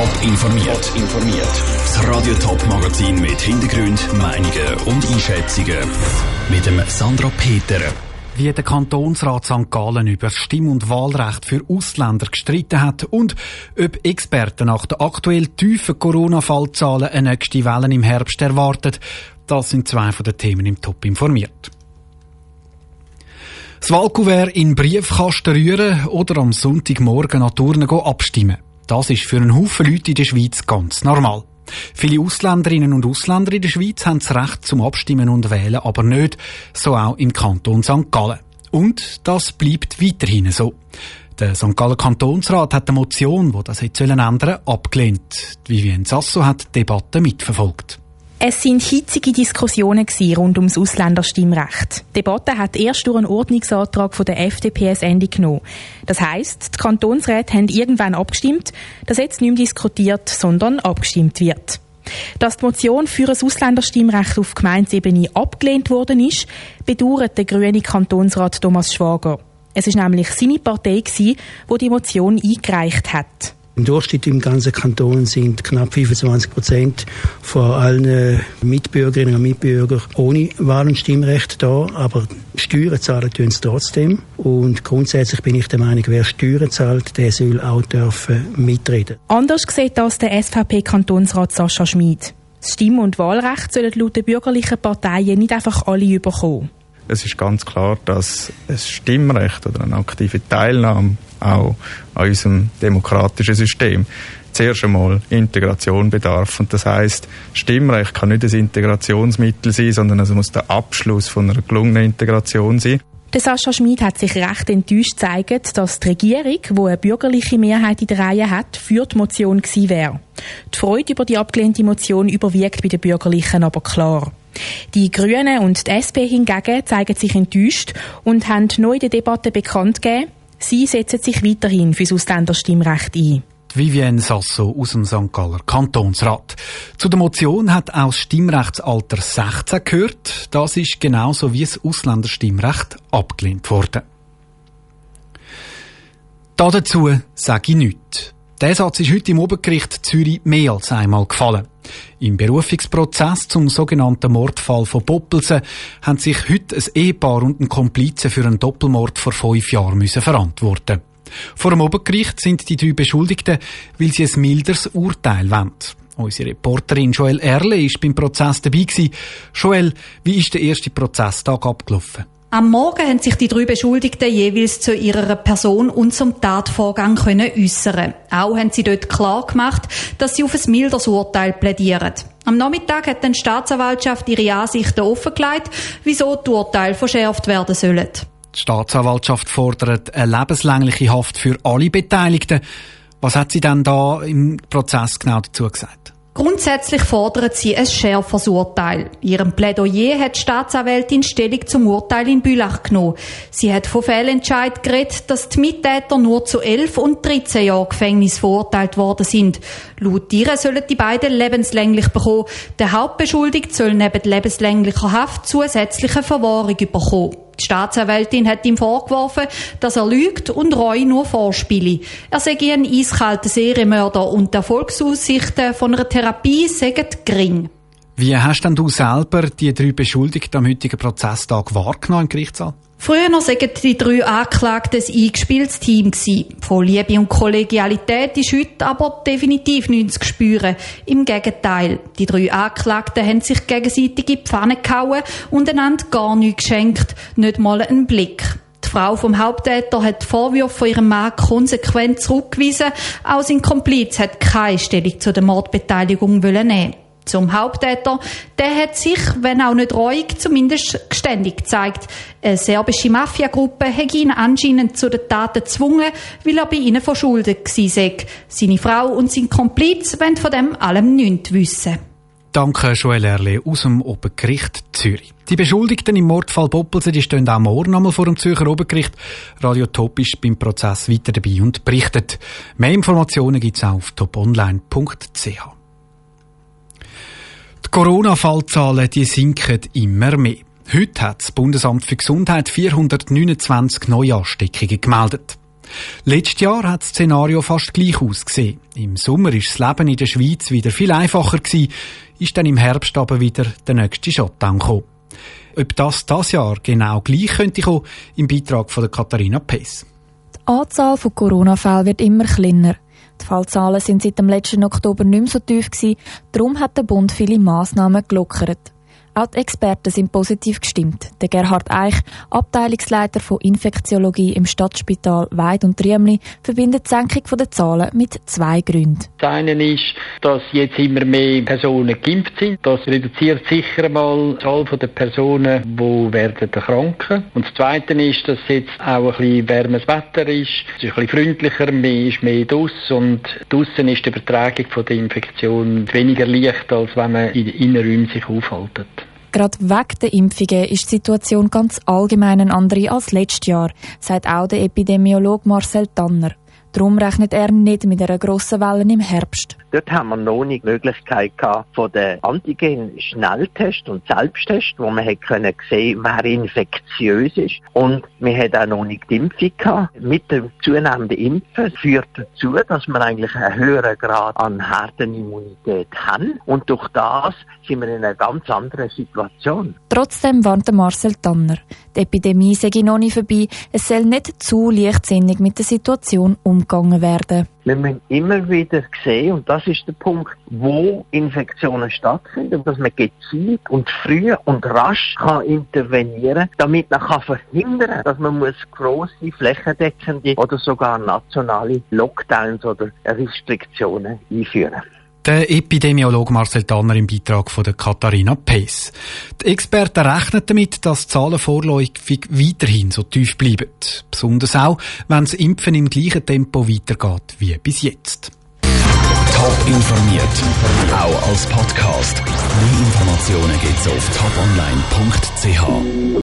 Top informiert. informiert. Das Radio Top Magazin mit Hintergrund, Meinungen und Einschätzungen mit dem Sandra Peter. Wie der Kantonsrat St. Gallen über Stimm- und Wahlrecht für Ausländer gestritten hat und ob Experten nach den aktuell tiefen Corona-Fallzahlen eine nächste Welle im Herbst erwartet, das sind zwei von den Themen im Top informiert. Das Wahlkuvert in Briefkasten rühren oder am Sonntagmorgen an Turnen abstimmen. Das ist für einen Haufen Leute in der Schweiz ganz normal. Viele Ausländerinnen und Ausländer in der Schweiz haben das Recht zum Abstimmen und Wählen, aber nicht, so auch im Kanton St. Gallen. Und das bleibt weiterhin so. Der St. Gallen Kantonsrat hat eine Motion, die das jetzt ändern sollen, abgelehnt. Vivien Sasso hat die Debatte mitverfolgt. Es sind hitzige Diskussionen rund ums Ausländerstimmrecht. Die Debatte hat erst durch einen Ordnungsantrag von der FDP ein Ende genommen. Das heisst, die Kantonsräte haben irgendwann abgestimmt, dass jetzt nicht mehr diskutiert, sondern abgestimmt wird. Dass die Motion für ein Ausländerstimmrecht auf Gemeindeebene abgelehnt worden ist, bedauert der grüne Kantonsrat Thomas Schwager. Es ist nämlich seine Partei, die die Motion eingereicht hat. Im Durchschnitt im ganzen Kanton sind knapp 25 Prozent von allen Mitbürgerinnen und Mitbürgern ohne Wahl- und Stimmrecht da, aber Steuern zahlen tun sie trotzdem. Und grundsätzlich bin ich der Meinung, wer Steuern zahlt, der soll auch dürfen mitreden. Anders sieht das der SVP-Kantonsrat Sascha Schmid. Das Stimm- und Wahlrecht sollen laut den bürgerlichen Parteien nicht einfach alle bekommen. Es ist ganz klar, dass ein Stimmrecht oder eine aktive Teilnahme auch an unserem demokratischen System zuerst einmal Integration bedarf. Und das heißt, Stimmrecht kann nicht ein Integrationsmittel sein, sondern es muss der Abschluss von einer gelungenen Integration sein. Der Sascha Schmid hat sich recht enttäuscht gezeigt, dass die Regierung, die eine bürgerliche Mehrheit in der Reihe hat, für die Motion gewesen wäre. Die Freude über die abgelehnte Motion überwiegt bei den Bürgerlichen aber klar. Die Grünen und die SP hingegen zeigen sich enttäuscht und haben neu in der Debatte bekannt gegeben, sie setzen sich weiterhin für das Ausländerstimmrecht ein. Vivienne Sasso aus dem St. Galler Kantonsrat. Zu der Motion hat auch das Stimmrechtsalter 16 gehört. Das ist genauso wie das Ausländerstimmrecht abgelehnt worden. Dazu sage ich nichts. Der Satz ist heute im Obergericht Zürich mehr als einmal gefallen. Im Berufungsprozess zum sogenannten Mordfall von Poppelsen haben sich heute ein Ehepaar und ein Komplize für einen Doppelmord vor fünf Jahren müssen verantworten. Vor dem Obergericht sind die drei Beschuldigten, weil sie ein milderes Urteil wollen. Unsere Reporterin Joel Erle ist beim Prozess dabei gewesen. Joel, wie ist der erste Prozesstag abgelaufen? Am Morgen haben sich die drei Beschuldigten jeweils zu ihrer Person und zum Tatvorgang können äußern. Auch haben sie dort klar gemacht, dass sie auf ein milderes Urteil plädieren. Am Nachmittag hat dann die Staatsanwaltschaft ihre Ansichten offengelegt, wieso die Urteile verschärft werden sollen. Die Staatsanwaltschaft fordert eine lebenslängliche Haft für alle Beteiligten. Was hat sie denn da im Prozess genau dazu gesagt? Grundsätzlich fordert sie ein schärferes Urteil. Ihrem Plädoyer hat die Staatsanwältin Stellung zum Urteil in Bülach genommen. Sie hat von Fehlentscheid geredet, dass die Mittäter nur zu 11 und 13 Jahren Gefängnis verurteilt worden sind. Laut ihr sollen die beiden lebenslänglich bekommen. Der Hauptbeschuldigte soll neben lebenslänglicher Haft zusätzliche Verwahrung bekommen. Die Staatsanwältin hat ihm vorgeworfen, dass er lügt und Roy nur vorspiele. Er sei ein eiskalter Serienmörder und die Erfolgsaussichten von einer Therapie seien gering. Wie hast denn du selber die drei Beschuldigten am heutigen Prozesstag wahrgenommen im Gerichtssaal? Früher noch sagen die drei Anklagten ein eingespieltes Team gewesen. Von Liebe und Kollegialität ist heute aber definitiv nichts zu spüren. Im Gegenteil. Die drei Anklagten haben sich gegenseitig in die Pfanne gehauen und einander gar nichts geschenkt. Nicht mal einen Blick. Die Frau vom Haupttäter hat die Vorwürfe von ihrem Mann konsequent zurückgewiesen. Auch sein Kompliz hat keine Stellung zu der Mordbeteiligung nehmen zum Haupttäter, der hat sich, wenn auch nicht reuig, zumindest geständig gezeigt. Eine serbische Mafiagruppe hat ihn anscheinend zu den Taten gezwungen, weil er bei ihnen verschuldet war. Seine Frau und sein Kompliz wollen von dem allem nichts wissen. Danke, Joel Erle aus dem Obergericht Zürich. Die Beschuldigten im Mordfall Boppelsen die stehen auch morgen einmal vor dem Zürcher Obergericht. Radio Top ist beim Prozess weiter dabei und berichtet. Mehr Informationen gibt es auf toponline.ch. Die Corona-Fallzahlen die sinken immer mehr. Heute hat das Bundesamt für Gesundheit 429 Neuansteckungen gemeldet. Letztes Jahr hat das Szenario fast gleich ausgesehen. Im Sommer ist das Leben in der Schweiz wieder viel einfacher gewesen, ist dann im Herbst aber wieder der nächste Shutdown gekommen. Ob das das Jahr genau gleich könnte kommen, im Beitrag von der Katharina Pace. Die Anzahl von Corona-Fällen wird immer kleiner. Die Fallzahlen sind seit dem letzten Oktober nicht mehr so tief gewesen, darum hat der Bund viele Massnahmen gelockert. Auch die Experten sind positiv gestimmt. Der Gerhard Eich, Abteilungsleiter von Infektiologie im Stadtspital Weid und Triemli, verbindet die Senkung der Zahlen mit zwei Gründen. Das eine ist, dass jetzt immer mehr Personen geimpft sind. Das reduziert sicher mal die Zahl der Personen, die werden erkranken. Und das zweite ist, dass jetzt auch ein bisschen wärmeres Wetter ist. Es ist ein bisschen freundlicher, man ist mehr draussen und draussen ist die Übertragung der Infektion weniger leicht, als wenn man in den Innenräumen sich aufhält. Gerade wegen der Impfungen ist die Situation ganz allgemein eine andere als letztes Jahr, sagt auch der Epidemiologe Marcel Tanner. Darum rechnet er nicht mit einer grossen Welle im Herbst. Dort haben wir noch nicht die Möglichkeit gehabt von den Antigen-Schnelltest und Selbsttest, wo man hätte können sehen, wer infektiös ist. Und wir haben auch noch nicht die Impfung gehabt. Mit dem zunehmenden Impfen führt dazu, dass wir eigentlich einen höheren Grad an Herdenimmunität haben. Und durch das sind wir in einer ganz anderen Situation. Trotzdem warnt Marcel Tanner. Die Epidemie sei noch nicht vorbei. Es soll nicht zu leichtsinnig mit der Situation umgegangen werden. Wir müssen immer wieder sehen, und das ist der Punkt, wo Infektionen stattfinden, dass man gezielt und früh und rasch kann intervenieren damit man kann verhindern dass man muss grosse, flächendeckende oder sogar nationale Lockdowns oder Restriktionen einführen muss. Der Epidemiologe Marcel Tanner im Beitrag von der Katharina Pace. Die Experten rechnen damit, dass die Zahlen vorläufig weiterhin so tief bleiben. Besonders auch, wenn das Impfen im gleichen Tempo weitergeht wie bis jetzt. Top informiert, auch als Podcast. Mehr Informationen gibt's auf toponline.ch.